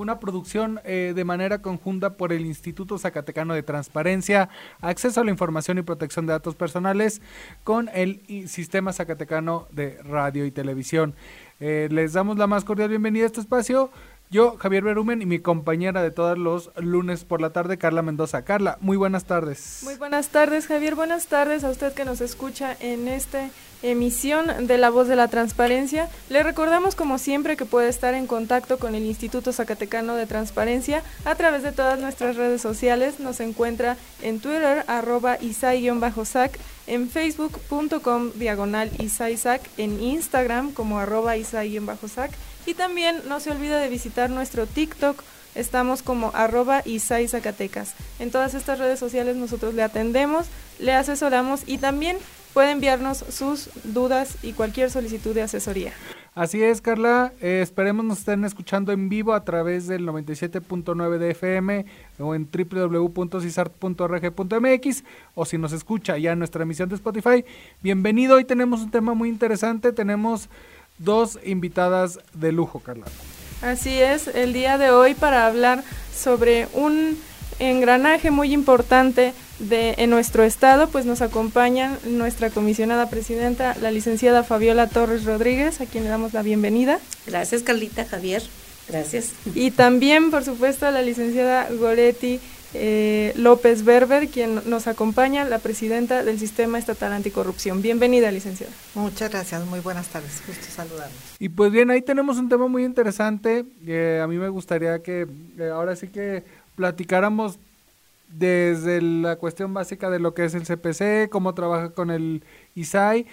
Una producción eh, de manera conjunta por el Instituto Zacatecano de Transparencia, Acceso a la Información y Protección de Datos Personales con el Sistema Zacatecano de Radio y Televisión. Eh, les damos la más cordial bienvenida a este espacio. Yo, Javier Berumen, y mi compañera de todos los lunes por la tarde, Carla Mendoza. Carla, muy buenas tardes. Muy buenas tardes, Javier. Buenas tardes a usted que nos escucha en esta emisión de La Voz de la Transparencia. Le recordamos, como siempre, que puede estar en contacto con el Instituto Zacatecano de Transparencia a través de todas nuestras redes sociales. Nos encuentra en Twitter, arroba isai-sac, en facebook.com diagonal isaisac, en Instagram como arroba isai-sac y también no se olvide de visitar nuestro TikTok. Estamos como arroba Isai Zacatecas. En todas estas redes sociales nosotros le atendemos, le asesoramos y también puede enviarnos sus dudas y cualquier solicitud de asesoría. Así es, Carla. Eh, esperemos nos estén escuchando en vivo a través del 97.9 de FM o en www.cisart.org.mx o si nos escucha ya en nuestra emisión de Spotify. Bienvenido. Hoy tenemos un tema muy interesante. Tenemos dos invitadas de lujo, Carla. Así es, el día de hoy para hablar sobre un engranaje muy importante de, en nuestro estado, pues nos acompaña nuestra comisionada presidenta, la licenciada Fabiola Torres Rodríguez, a quien le damos la bienvenida. Gracias, Carlita, Javier. Gracias. Y también, por supuesto, la licenciada Goretti eh, López Berber, quien nos acompaña, la presidenta del Sistema Estatal Anticorrupción. Bienvenida, licenciada. Muchas gracias, muy buenas tardes, gusto saludarnos. Y pues bien, ahí tenemos un tema muy interesante. a mí me gustaría que eh, ahora sí que platicáramos desde la cuestión básica de lo que es el CPC, cómo trabaja con el ISAI,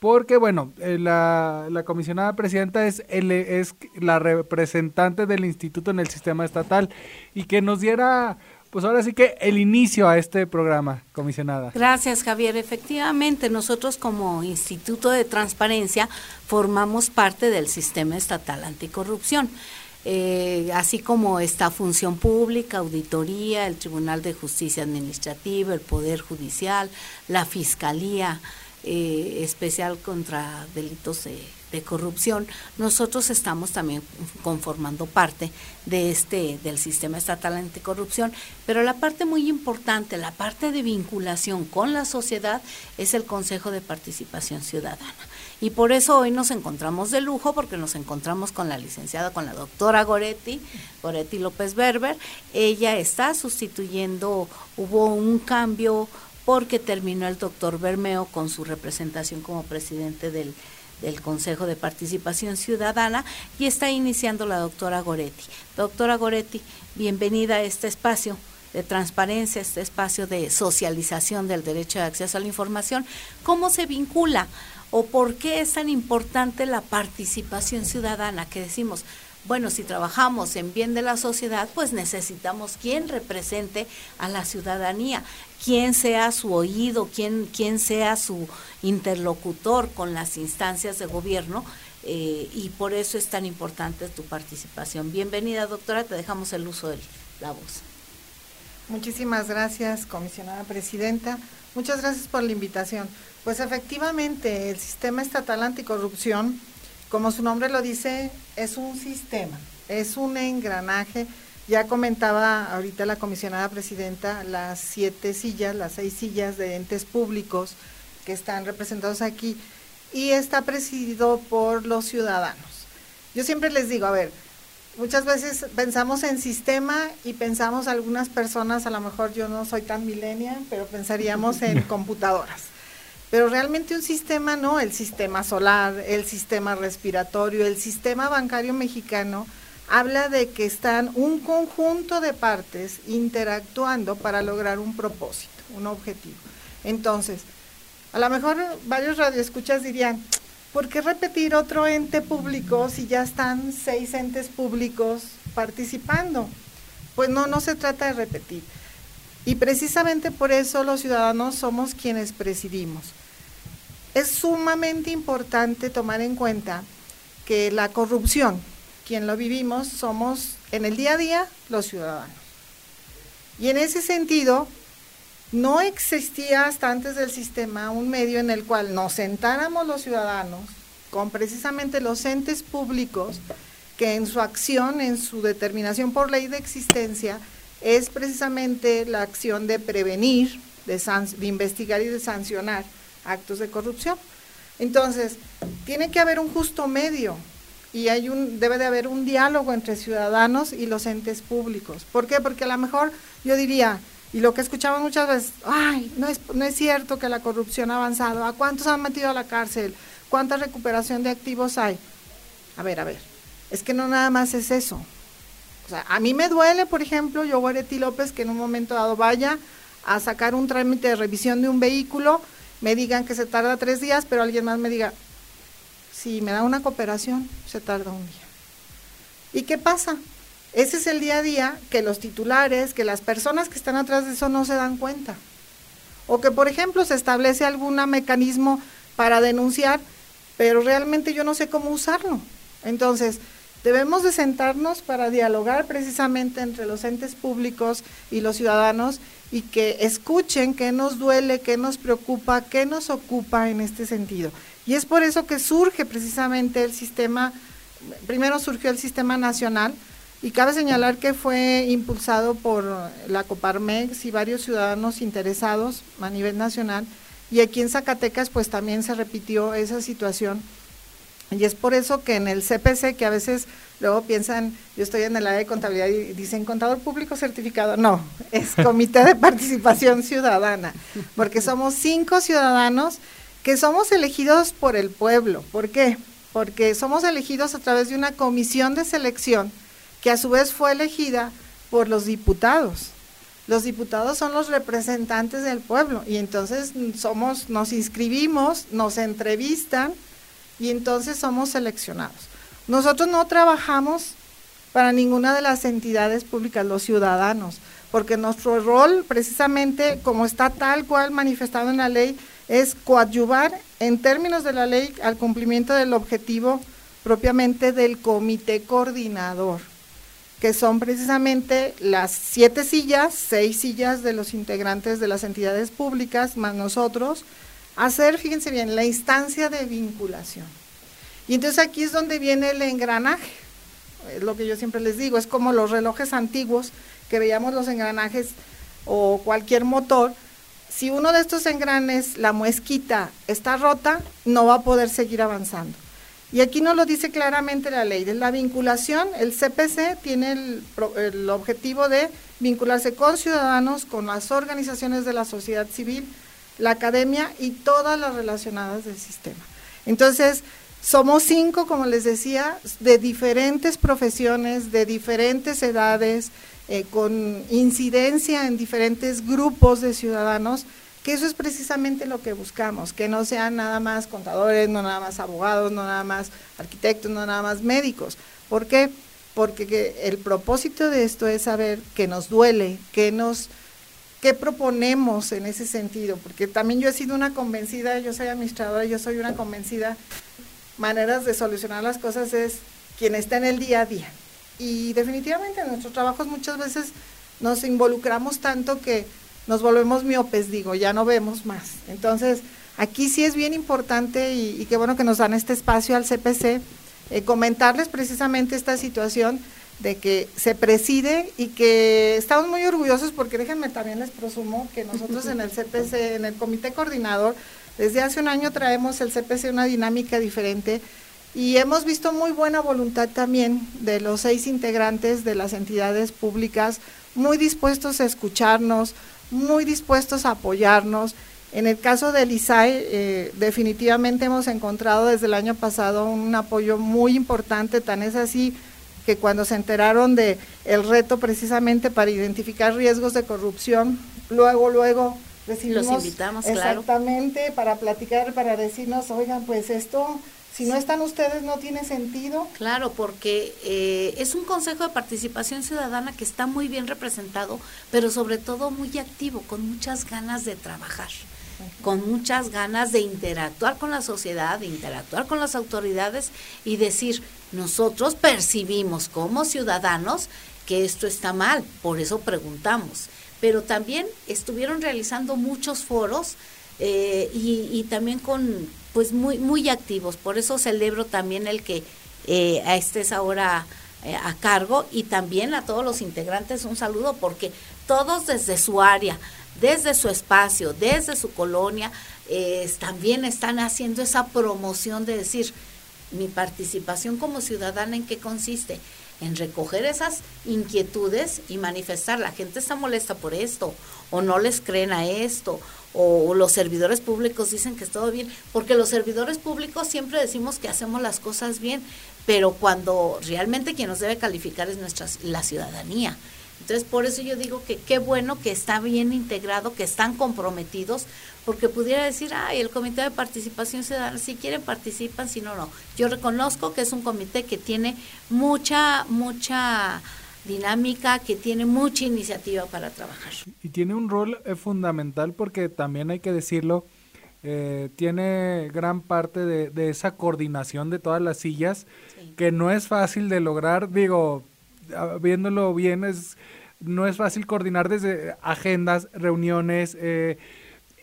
porque bueno, eh, la, la, comisionada presidenta es, el, es la representante del instituto en el sistema estatal y que nos diera pues ahora sí que el inicio a este programa, comisionada. Gracias, Javier. Efectivamente, nosotros como Instituto de Transparencia formamos parte del Sistema Estatal Anticorrupción. Eh, así como esta función pública, auditoría, el Tribunal de Justicia Administrativa, el Poder Judicial, la Fiscalía eh, Especial contra Delitos de de corrupción, nosotros estamos también conformando parte de este del sistema estatal anticorrupción, pero la parte muy importante, la parte de vinculación con la sociedad es el Consejo de Participación Ciudadana. Y por eso hoy nos encontramos de lujo porque nos encontramos con la licenciada, con la doctora Goretti, Goretti López Berber. Ella está sustituyendo, hubo un cambio porque terminó el doctor Bermeo con su representación como presidente del del Consejo de Participación Ciudadana y está iniciando la doctora Goretti. Doctora Goretti, bienvenida a este espacio de transparencia, este espacio de socialización del derecho de acceso a la información. ¿Cómo se vincula o por qué es tan importante la participación ciudadana que decimos? Bueno, si trabajamos en bien de la sociedad, pues necesitamos quien represente a la ciudadanía, quien sea su oído, quien, sea su interlocutor con las instancias de gobierno. Eh, y por eso es tan importante tu participación. Bienvenida, doctora, te dejamos el uso de la voz. Muchísimas gracias, comisionada presidenta. Muchas gracias por la invitación. Pues efectivamente, el sistema estatal anticorrupción como su nombre lo dice, es un sistema, es un engranaje. Ya comentaba ahorita la comisionada presidenta las siete sillas, las seis sillas de entes públicos que están representados aquí y está presidido por los ciudadanos. Yo siempre les digo, a ver, muchas veces pensamos en sistema y pensamos algunas personas, a lo mejor yo no soy tan millennial, pero pensaríamos en computadoras. Pero realmente un sistema no, el sistema solar, el sistema respiratorio, el sistema bancario mexicano, habla de que están un conjunto de partes interactuando para lograr un propósito, un objetivo. Entonces, A lo mejor varios radioescuchas dirían, ¿por qué repetir otro ente público si ya están seis entes públicos participando? Pues no, no se trata de repetir. Y precisamente por eso los ciudadanos somos quienes presidimos. Es sumamente importante tomar en cuenta que la corrupción, quien lo vivimos, somos en el día a día los ciudadanos. Y en ese sentido, no existía hasta antes del sistema un medio en el cual nos sentáramos los ciudadanos con precisamente los entes públicos que en su acción, en su determinación por ley de existencia, es precisamente la acción de prevenir, de, de investigar y de sancionar actos de corrupción. Entonces, tiene que haber un justo medio y hay un, debe de haber un diálogo entre ciudadanos y los entes públicos. ¿Por qué? Porque a lo mejor yo diría, y lo que escuchamos muchas veces, ay, no es, no es cierto que la corrupción ha avanzado, ¿a cuántos han metido a la cárcel? ¿Cuánta recuperación de activos hay? A ver, a ver, es que no nada más es eso. O sea, a mí me duele, por ejemplo, yo, Guaretti López, que en un momento dado vaya a sacar un trámite de revisión de un vehículo, me digan que se tarda tres días, pero alguien más me diga, si me da una cooperación, se tarda un día. ¿Y qué pasa? Ese es el día a día que los titulares, que las personas que están atrás de eso no se dan cuenta. O que, por ejemplo, se establece algún mecanismo para denunciar, pero realmente yo no sé cómo usarlo. Entonces, debemos de sentarnos para dialogar precisamente entre los entes públicos y los ciudadanos y que escuchen qué nos duele, qué nos preocupa, qué nos ocupa en este sentido. Y es por eso que surge precisamente el sistema, primero surgió el sistema nacional, y cabe señalar que fue impulsado por la Coparmex y varios ciudadanos interesados a nivel nacional. Y aquí en Zacatecas pues también se repitió esa situación. Y es por eso que en el CPC, que a veces luego piensan, yo estoy en el área de contabilidad y dicen contador público certificado. No, es Comité de Participación Ciudadana, porque somos cinco ciudadanos que somos elegidos por el pueblo. ¿Por qué? Porque somos elegidos a través de una comisión de selección que a su vez fue elegida por los diputados. Los diputados son los representantes del pueblo y entonces somos, nos inscribimos, nos entrevistan y entonces somos seleccionados. Nosotros no trabajamos para ninguna de las entidades públicas, los ciudadanos, porque nuestro rol, precisamente como está tal cual manifestado en la ley, es coadyuvar en términos de la ley al cumplimiento del objetivo propiamente del comité coordinador que son precisamente las siete sillas, seis sillas de los integrantes de las entidades públicas, más nosotros, hacer, fíjense bien, la instancia de vinculación. Y entonces aquí es donde viene el engranaje, es lo que yo siempre les digo, es como los relojes antiguos, que veíamos los engranajes o cualquier motor, si uno de estos engranes, la muesquita, está rota, no va a poder seguir avanzando. Y aquí no lo dice claramente la ley de la vinculación. El CPC tiene el, objetivo de vincularse con ciudadanos, con las organizaciones de la sociedad civil, la academia y todas las relacionadas del sistema. Entonces, somos cinco, como les decía, de diferentes profesiones, de diferentes edades, eh, con incidencia en diferentes grupos de ciudadanos que eso es precisamente lo que buscamos, que no sean nada más contadores, no nada más abogados, no nada más arquitectos, no nada más médicos. ¿Por qué? Porque el propósito de esto es saber qué nos duele, qué nos qué proponemos en ese sentido, porque también yo he sido una convencida, yo soy administradora, yo soy una convencida, maneras de solucionar las cosas es quien está en el día a día. Y definitivamente en nuestros trabajos muchas veces nos involucramos tanto que nos volvemos miopes, digo, ya no vemos más. Entonces, aquí sí es bien importante y, qué bueno que nos dan este espacio al CPC, eh, comentarles precisamente esta situación de que se preside y que estamos muy orgullosos porque déjenme también les presumo que nosotros en el CPC, en el comité coordinador, desde hace un año traemos el CPC una dinámica diferente y hemos visto muy buena voluntad también de los seis integrantes de las entidades públicas, muy dispuestos a escucharnos, muy dispuestos a apoyarnos. En el caso del ISAE, eh, definitivamente hemos encontrado desde el año pasado un apoyo muy importante, tan es así que cuando se enteraron de el reto precisamente para identificar riesgos de corrupción, luego, luego recibimos Los invitamos, exactamente para platicar, para decirnos, oigan, pues esto si no están ustedes no tiene sentido. Claro, porque eh, es un consejo de participación ciudadana que está muy bien representado, pero sobre todo muy activo, con muchas ganas de trabajar, con muchas ganas de interactuar con la sociedad, de interactuar con las autoridades y decir, nosotros percibimos como ciudadanos que esto está mal, por eso preguntamos. Pero también estuvieron realizando muchos foros eh, y, también con pues muy muy activos. Por eso celebro también el que eh, estés ahora eh, a cargo. Y también a todos los integrantes un saludo porque todos desde su área desde su espacio desde su colonia también están haciendo esa promoción de decir mi participación como ciudadana en qué consiste en recoger esas inquietudes y manifestar la gente está molesta por esto o no les creen a esto o los servidores públicos dicen que es todo bien, porque los servidores públicos siempre decimos que hacemos las cosas bien, pero cuando realmente quien nos debe calificar es nuestra la ciudadanía. Entonces, por eso yo digo que qué bueno que está bien integrado, que están comprometidos, porque pudiera decir, ay, el Comité de Participación Ciudadana, si quieren participan, si no, no. Yo reconozco que es un comité que tiene mucha, mucha dinámica, que tiene mucha iniciativa para trabajar. Y tiene un rol eh, fundamental porque también hay que decirlo, eh, tiene gran parte de, esa coordinación de todas las sillas, que no es fácil de lograr, digo, viéndolo bien, es, no es fácil coordinar desde agendas, reuniones, eh,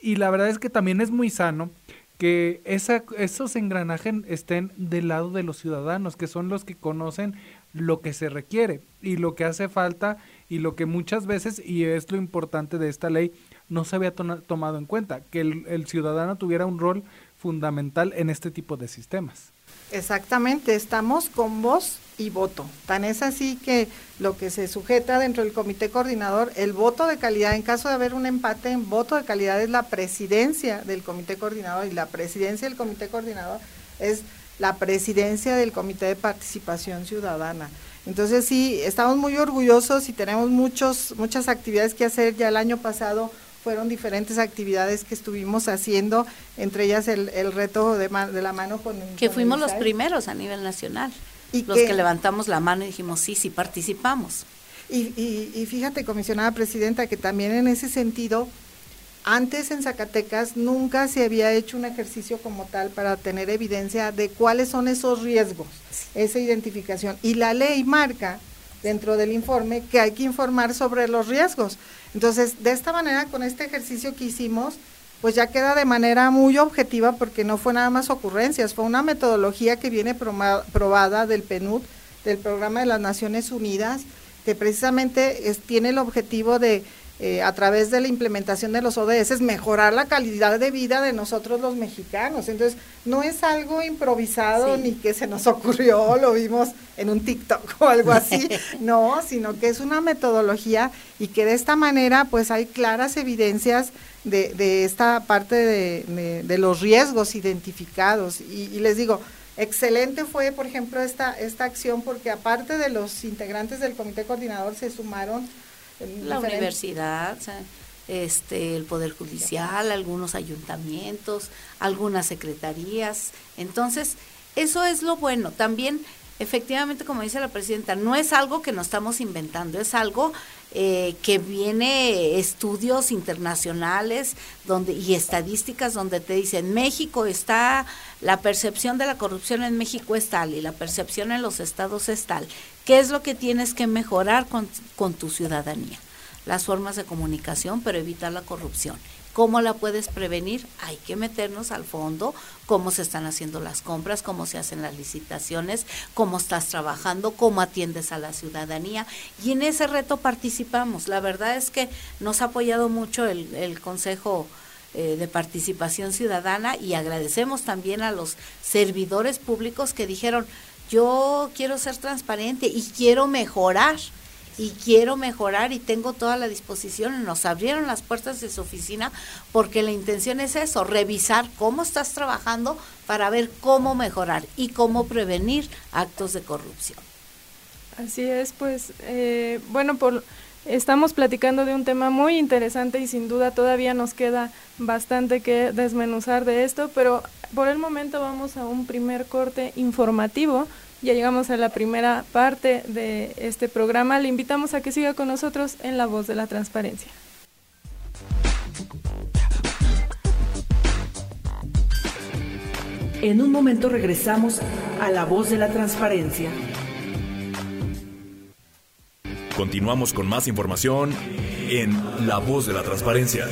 y la verdad es que también es muy sano que esa, esos engranajes estén del lado de los ciudadanos, que son los que conocen lo que se requiere y lo que hace falta y lo que muchas veces, y es lo importante de esta ley, no se había tomado en cuenta, que el, ciudadano tuviera un rol fundamental en este tipo de sistemas. Exactamente, estamos con voz y voto. Tan es así que lo que se sujeta dentro del comité coordinador, el voto de calidad, en caso de haber un empate en voto de calidad es la presidencia del comité coordinador y la presidencia del comité coordinador es la presidencia del Comité de Participación Ciudadana. Entonces sí, estamos muy orgullosos y tenemos muchos, muchas actividades que hacer. Ya el año pasado fueron diferentes actividades que estuvimos haciendo, entre ellas el, reto de, de, la mano con... Que fuimos los primeros a nivel nacional, y los que, levantamos la mano y dijimos, sí, sí, participamos. Y, y, y fíjate, comisionada presidenta, que también en ese sentido antes en Zacatecas nunca se había hecho un ejercicio como tal para tener evidencia de cuáles son esos riesgos, esa identificación. Y la ley marca dentro del informe que hay que informar sobre los riesgos. Entonces, de esta manera, con este ejercicio que hicimos, pues ya queda de manera muy objetiva porque no fue nada más ocurrencias, fue una metodología que viene probada del PNUD, del Programa de las Naciones Unidas, que precisamente tiene el objetivo de eh, a través de la implementación de los ODS, mejorar la calidad de vida de nosotros los mexicanos. Entonces, no es algo improvisado ni que se nos ocurrió, lo vimos en un TikTok o algo así, no, sino que es una metodología y que de esta manera pues hay claras evidencias de, de esta parte de, de, los riesgos identificados. Y, y les digo, excelente fue, por ejemplo, esta, esta acción porque aparte de los integrantes del comité coordinador se sumaron la universidad, este, el Poder Judicial, algunos ayuntamientos, algunas secretarías. Entonces, eso es lo bueno. También, efectivamente, como dice la presidenta, no es algo que nos estamos inventando, es algo eh, que viene estudios internacionales donde y estadísticas donde te dicen México está la percepción de la corrupción en México es tal y la percepción en los estados es tal. Qué es lo que tienes que mejorar con, con tu ciudadanía las formas de comunicación pero evitar la corrupción ¿Cómo la puedes prevenir? Hay que meternos al fondo, cómo se están haciendo las compras, cómo se hacen las licitaciones, cómo estás trabajando, cómo atiendes a la ciudadanía. Y en ese reto participamos. La verdad es que nos ha apoyado mucho el, Consejo eh, de Participación Ciudadana y agradecemos también a los servidores públicos que dijeron, yo quiero ser transparente y quiero mejorar y quiero mejorar y tengo toda la disposición. Nos abrieron las puertas de su oficina porque la intención es eso, revisar cómo estás trabajando para ver cómo mejorar y cómo prevenir actos de corrupción. Así es, pues, eh, bueno, por Estamos platicando de un tema muy interesante y sin duda todavía nos queda bastante que desmenuzar de esto, pero por el momento vamos a un primer corte informativo. Ya llegamos a la primera parte de este programa. Le invitamos a que siga con nosotros en La Voz de la Transparencia. En un momento regresamos a La Voz de la Transparencia. Continuamos con más información en La Voz de la Transparencia.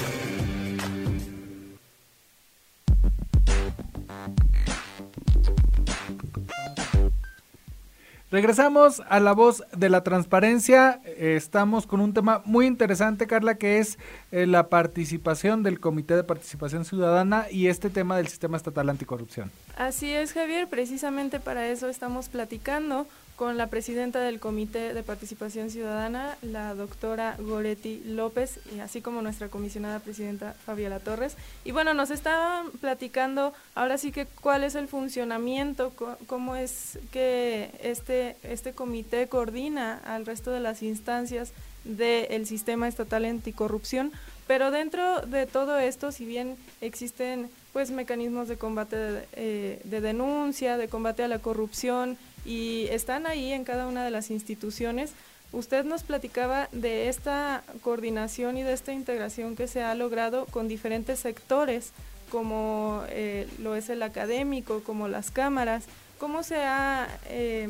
Regresamos a la voz de la transparencia. Estamos con un tema muy interesante, Carla, que es eh, la participación del Comité de Participación Ciudadana y este tema del Sistema Estatal Anticorrupción. Así es, Javier. Precisamente para eso estamos platicando con la presidenta del Comité de Participación Ciudadana, la doctora Goretti López, y así como nuestra comisionada presidenta Fabiola Torres. Y bueno, nos estaban platicando ahora sí que cuál es el funcionamiento, cómo es que este, este comité coordina al resto de las instancias del sistema estatal anticorrupción, pero dentro de todo esto, si bien existen pues mecanismos de combate eh, de denuncia, de combate a la corrupción, y están ahí en cada una de las instituciones. Usted nos platicaba de esta coordinación y de esta integración que se ha logrado con diferentes sectores, como eh, lo es el académico, como las cámaras. ¿Cómo se ha eh,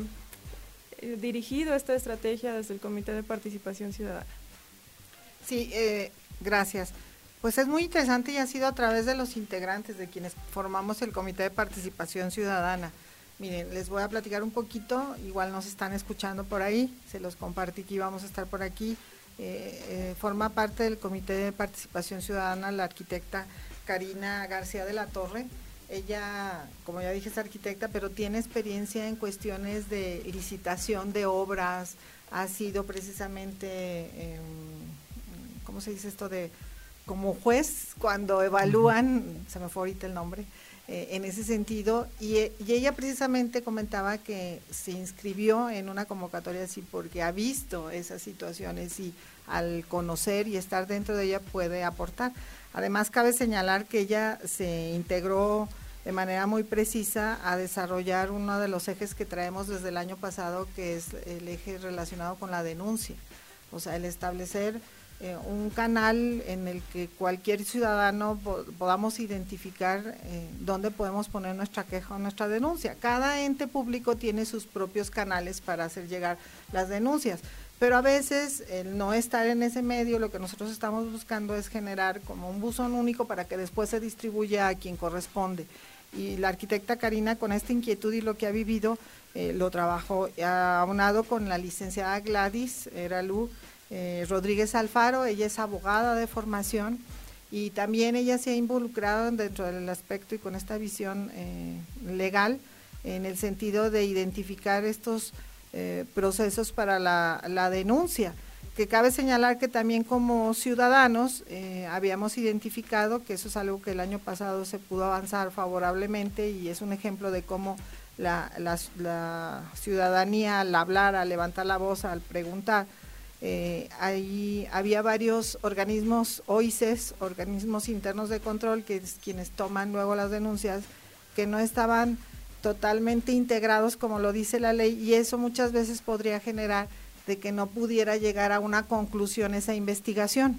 dirigido esta estrategia desde el Comité de Participación Ciudadana? Sí, eh, gracias. Pues es muy interesante y ha sido a través de los integrantes, de quienes formamos el Comité de Participación Ciudadana. Miren, les voy a platicar un poquito, igual nos están escuchando por ahí, se los compartí que íbamos a estar por aquí. Eh, eh, forma parte del Comité de Participación Ciudadana la arquitecta Karina García de la Torre. Ella, como ya dije, es arquitecta, pero tiene experiencia en cuestiones de licitación de obras, ha sido precisamente, em, ¿cómo se dice esto? de como juez cuando evalúan, se me fue ahorita el nombre, eh, en ese sentido. Y, ella precisamente comentaba que se inscribió en una convocatoria así porque ha visto esas situaciones y al conocer y estar dentro de ella puede aportar. Además, cabe señalar que ella se integró de manera muy precisa a desarrollar uno de los ejes que traemos desde el año pasado, que es el eje relacionado con la denuncia. O sea, el establecer eh, un canal en el que cualquier ciudadano podamos identificar eh, dónde podemos poner nuestra queja o nuestra denuncia. Cada ente público tiene sus propios canales para hacer llegar las denuncias, pero a veces el no estar en ese medio, lo que nosotros estamos buscando es generar como un buzón único para que después se distribuya a quien corresponde. Y la arquitecta Karina con esta inquietud y lo que ha vivido eh, lo trabajó aunado con la licenciada Gladys Eralu, eh, Rodríguez Alfaro, ella es abogada de formación y también ella se ha involucrado dentro del aspecto y con esta visión eh, legal en el sentido de identificar estos eh, procesos para la, denuncia. Que cabe señalar que también como ciudadanos habíamos identificado que eso es algo que el año pasado se pudo avanzar favorablemente y es un ejemplo de cómo la, la ciudadanía al hablar, al levantar la voz, al preguntar, eh, había varios organismos, OICES, organismos internos de control, que es quienes toman luego las denuncias, que no estaban totalmente integrados como lo dice la ley y eso muchas veces podría generar de que no pudiera llegar a una conclusión esa investigación.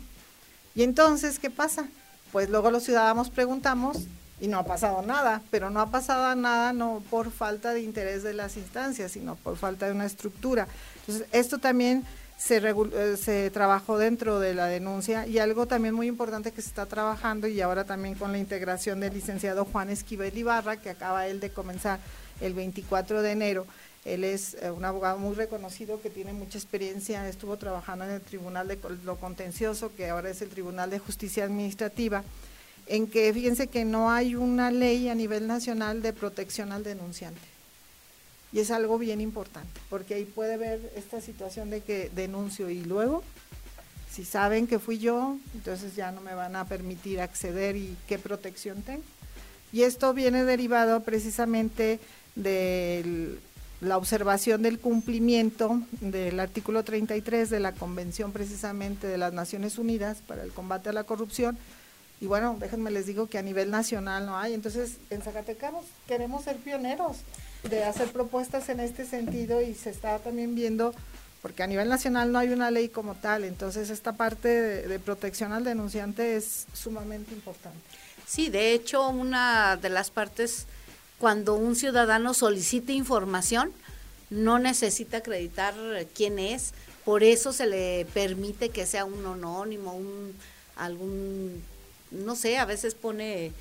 Y entonces, ¿qué pasa? Pues luego los ciudadanos preguntamos y no ha pasado nada, pero no ha pasado nada no por falta de interés de las instancias, sino por falta de una estructura. Entonces, esto también se, eh, se trabajó dentro de la denuncia y algo también muy importante que se está trabajando y ahora también con la integración del licenciado Juan Esquivel Ibarra, que acaba él de comenzar el 24 de enero. Él es eh, un abogado muy reconocido que tiene mucha experiencia, estuvo trabajando en el Tribunal de lo Contencioso, que ahora es el Tribunal de Justicia Administrativa, en que fíjense que no hay una ley a nivel nacional de protección al denunciante. Y es algo bien importante, porque ahí puede ver esta situación de que denuncio y luego, si saben que fui yo, entonces ya no me van a permitir acceder y qué protección tengo. Y esto viene derivado precisamente del la observación del cumplimiento del artículo 33 de la Convención precisamente de las Naciones Unidas para el combate a la corrupción. Y bueno, déjenme les digo que a nivel nacional no hay. Entonces, en Zacatecas queremos ser pioneros de hacer propuestas en este sentido y se está también viendo, porque a nivel nacional no hay una ley como tal, entonces esta parte de, protección al denunciante es sumamente importante. Sí, de hecho, una de las partes cuando un ciudadano solicita información, no necesita acreditar quién es, por eso se le permite que sea un anónimo, un algún, no sé, a veces pone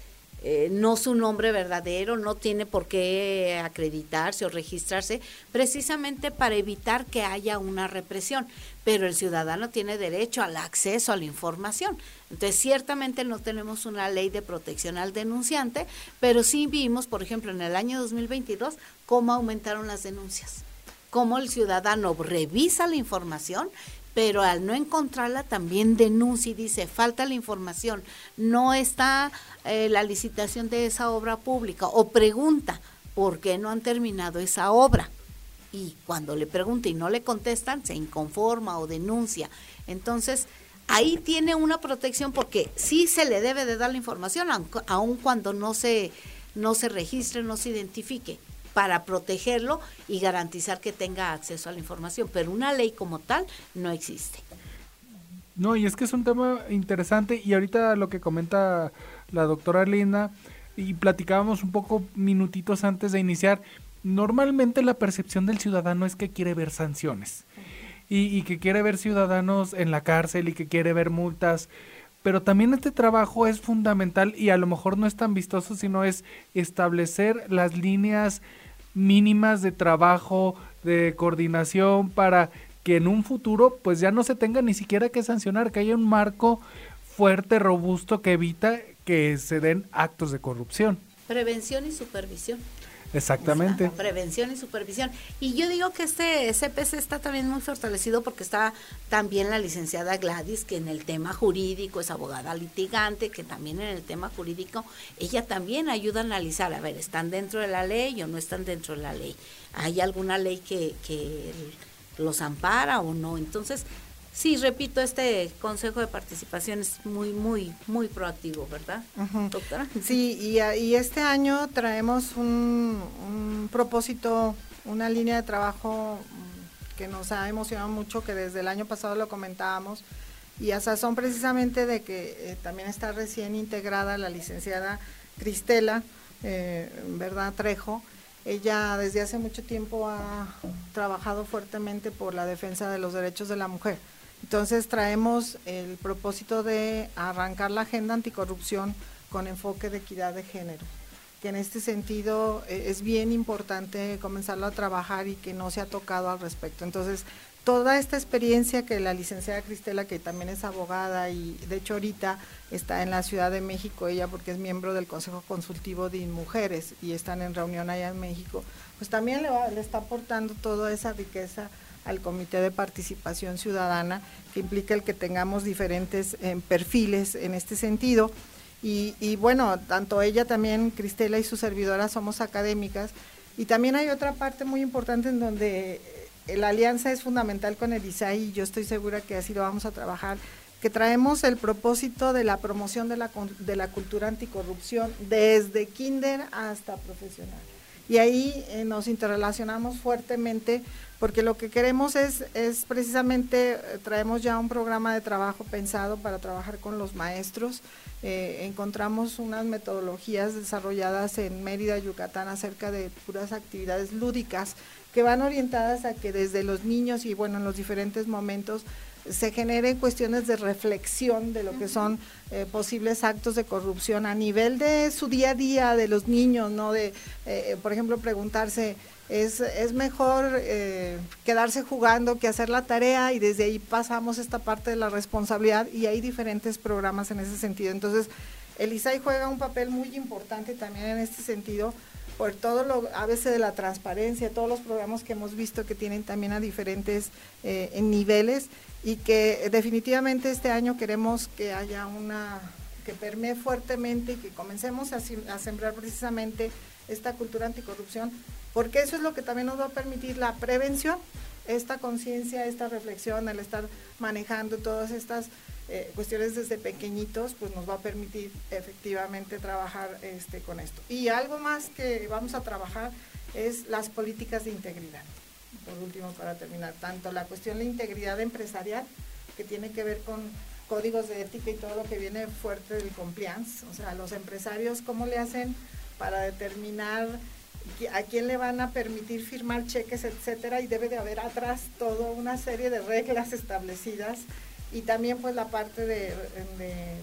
eh, no su nombre verdadero, no tiene por qué acreditarse o registrarse, precisamente para evitar que haya una represión. Pero el ciudadano tiene derecho al acceso a la información. Entonces, ciertamente no tenemos una ley de protección al denunciante, pero sí vimos, por ejemplo, en el año 2022, cómo aumentaron las denuncias cómo el ciudadano revisa la información pero al no encontrarla también denuncia y dice, falta la información, no está eh, la licitación de esa obra pública o pregunta, ¿por qué no han terminado esa obra? Y cuando le pregunta y no le contestan, se inconforma o denuncia. Entonces, ahí tiene una protección porque sí se le debe de dar la información, aun cuando no se, no se registre, no se identifique para protegerlo y garantizar que tenga acceso a la información, pero una ley como tal no existe. No, y es que es un tema interesante y ahorita lo que comenta la doctora Linda y platicábamos un poco minutitos antes de iniciar, normalmente la percepción del ciudadano es que quiere ver sanciones y, y que quiere ver ciudadanos en la cárcel y que quiere ver multas pero también este trabajo es fundamental y a lo mejor no es tan vistoso, sino es establecer las líneas mínimas de trabajo, de coordinación para que en un futuro pues ya no se tenga ni siquiera que sancionar, que haya un marco fuerte, robusto que evita que se den actos de corrupción. Prevención y supervisión. Exactamente. prevención y supervisión. Y yo digo que este CPC está también muy fortalecido porque está también la licenciada Gladys, que en el tema jurídico es abogada litigante, que también en el tema jurídico ella también ayuda a analizar, a ver, ¿están dentro de la ley o no están dentro de la ley? ¿Hay alguna ley que, que los ampara o no? Entonces, Sí, repito, este consejo de participación es muy, muy, muy proactivo, ¿verdad, doctora? Sí, y, y, este año traemos un, un, propósito, una línea de trabajo que nos ha emocionado mucho, que desde el año pasado lo comentábamos, y a sazón precisamente de que eh, también está recién integrada la licenciada Cristela, eh, ¿verdad, Trejo? Ella desde hace mucho tiempo ha trabajado fuertemente por la defensa de los derechos de la mujer entonces traemos el propósito de arrancar la agenda anticorrupción con enfoque de equidad de género, que en este sentido eh, es bien importante comenzarlo a trabajar y que no se ha tocado al respecto. Entonces, toda esta experiencia que la licenciada Cristela, que también es abogada y de hecho ahorita está en la Ciudad de México, ella porque es miembro del Consejo Consultivo de Mujeres y están en reunión allá en México, pues también le, le está aportando toda esa riqueza al Comité de Participación Ciudadana, que implica el que tengamos diferentes eh, perfiles en este sentido. Y, bueno, tanto ella también, Cristela y su servidora somos académicas. Y también hay otra parte muy importante en donde eh, la alianza es fundamental con el ISAI y yo estoy segura que así lo vamos a trabajar, que traemos el propósito de la promoción de la, de la cultura anticorrupción desde kinder hasta profesional. Y ahí eh, nos interrelacionamos fuertemente porque lo que queremos es, es precisamente, eh, traemos ya un programa de trabajo pensado para trabajar con los maestros. Eh, encontramos unas metodologías desarrolladas en Mérida, Yucatán, acerca de puras actividades lúdicas que van orientadas a que desde los niños y bueno, en los diferentes momentos se generen cuestiones de reflexión de lo que son eh, posibles actos de corrupción a nivel de su día a día de los niños, ¿no? De, por ejemplo, preguntarse, es, es mejor eh, quedarse jugando que hacer la tarea y desde ahí pasamos esta parte de la responsabilidad y hay diferentes programas en ese sentido. Entonces, el ISAI juega un papel muy importante también en este sentido por todo lo a veces de la transparencia, todos los programas que hemos visto que tienen también a diferentes eh, niveles y que definitivamente este año queremos que haya una que permee fuertemente y que comencemos a, sembrar precisamente esta cultura anticorrupción, porque eso es lo que también nos va a permitir la prevención, esta conciencia, esta reflexión, el estar manejando todas estas eh, cuestiones desde pequeñitos, pues nos va a permitir efectivamente trabajar este, con esto. Y algo más que vamos a trabajar es las políticas de integridad. Por último, para terminar, tanto la cuestión de integridad empresarial, que tiene que ver con códigos de ética y todo lo que viene fuerte del compliance, o sea, los empresarios, ¿cómo le hacen para determinar a quién le van a permitir firmar cheques, etcétera, y debe de haber atrás toda una serie de reglas establecidas y también pues la parte de,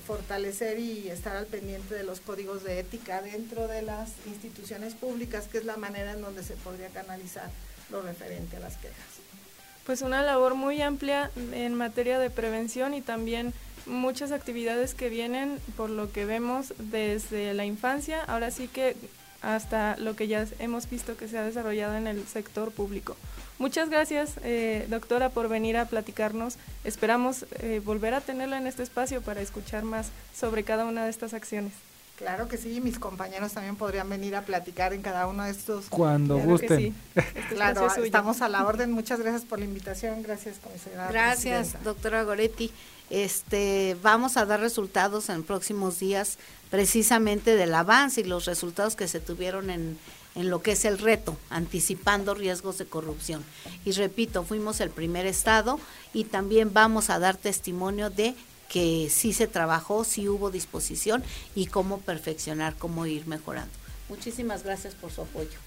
fortalecer y estar al pendiente de los códigos de ética dentro de las instituciones públicas, que es la manera en donde se podría canalizar lo referente a las quejas. Pues una labor muy amplia en materia de prevención y también muchas actividades que vienen por lo que vemos desde la infancia, ahora sí que hasta lo que ya hemos visto que se ha desarrollado en el sector público. Muchas gracias, eh, doctora, por venir a platicarnos. Esperamos eh, volver a tenerla en este espacio para escuchar más sobre cada una de estas acciones. Claro que sí, mis compañeros también podrían venir a platicar en cada uno de estos. Cuando gusten. Este claro, estamos a la orden. Muchas gracias por la invitación. Gracias, comisaria. Gracias, doctora Goretti. Este, vamos a dar resultados en próximos días precisamente del avance y los resultados que se tuvieron en, en lo que es el reto, anticipando riesgos de corrupción. Y repito, fuimos el primer estado y también vamos a dar testimonio de que sí se trabajó, sí hubo disposición y cómo perfeccionar, cómo ir mejorando. Muchísimas gracias por su apoyo.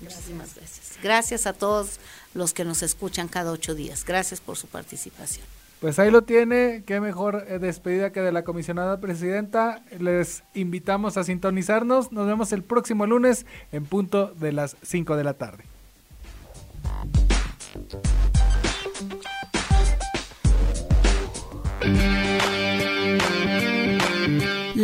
Muchísimas gracias. Gracias a todos los que nos escuchan cada ocho días. Gracias por su participación. Pues ahí lo tiene, qué mejor eh, despedida que de la comisionada presidenta. Les invitamos a sintonizarnos. Nos vemos el próximo lunes en punto de las 5 de la tarde.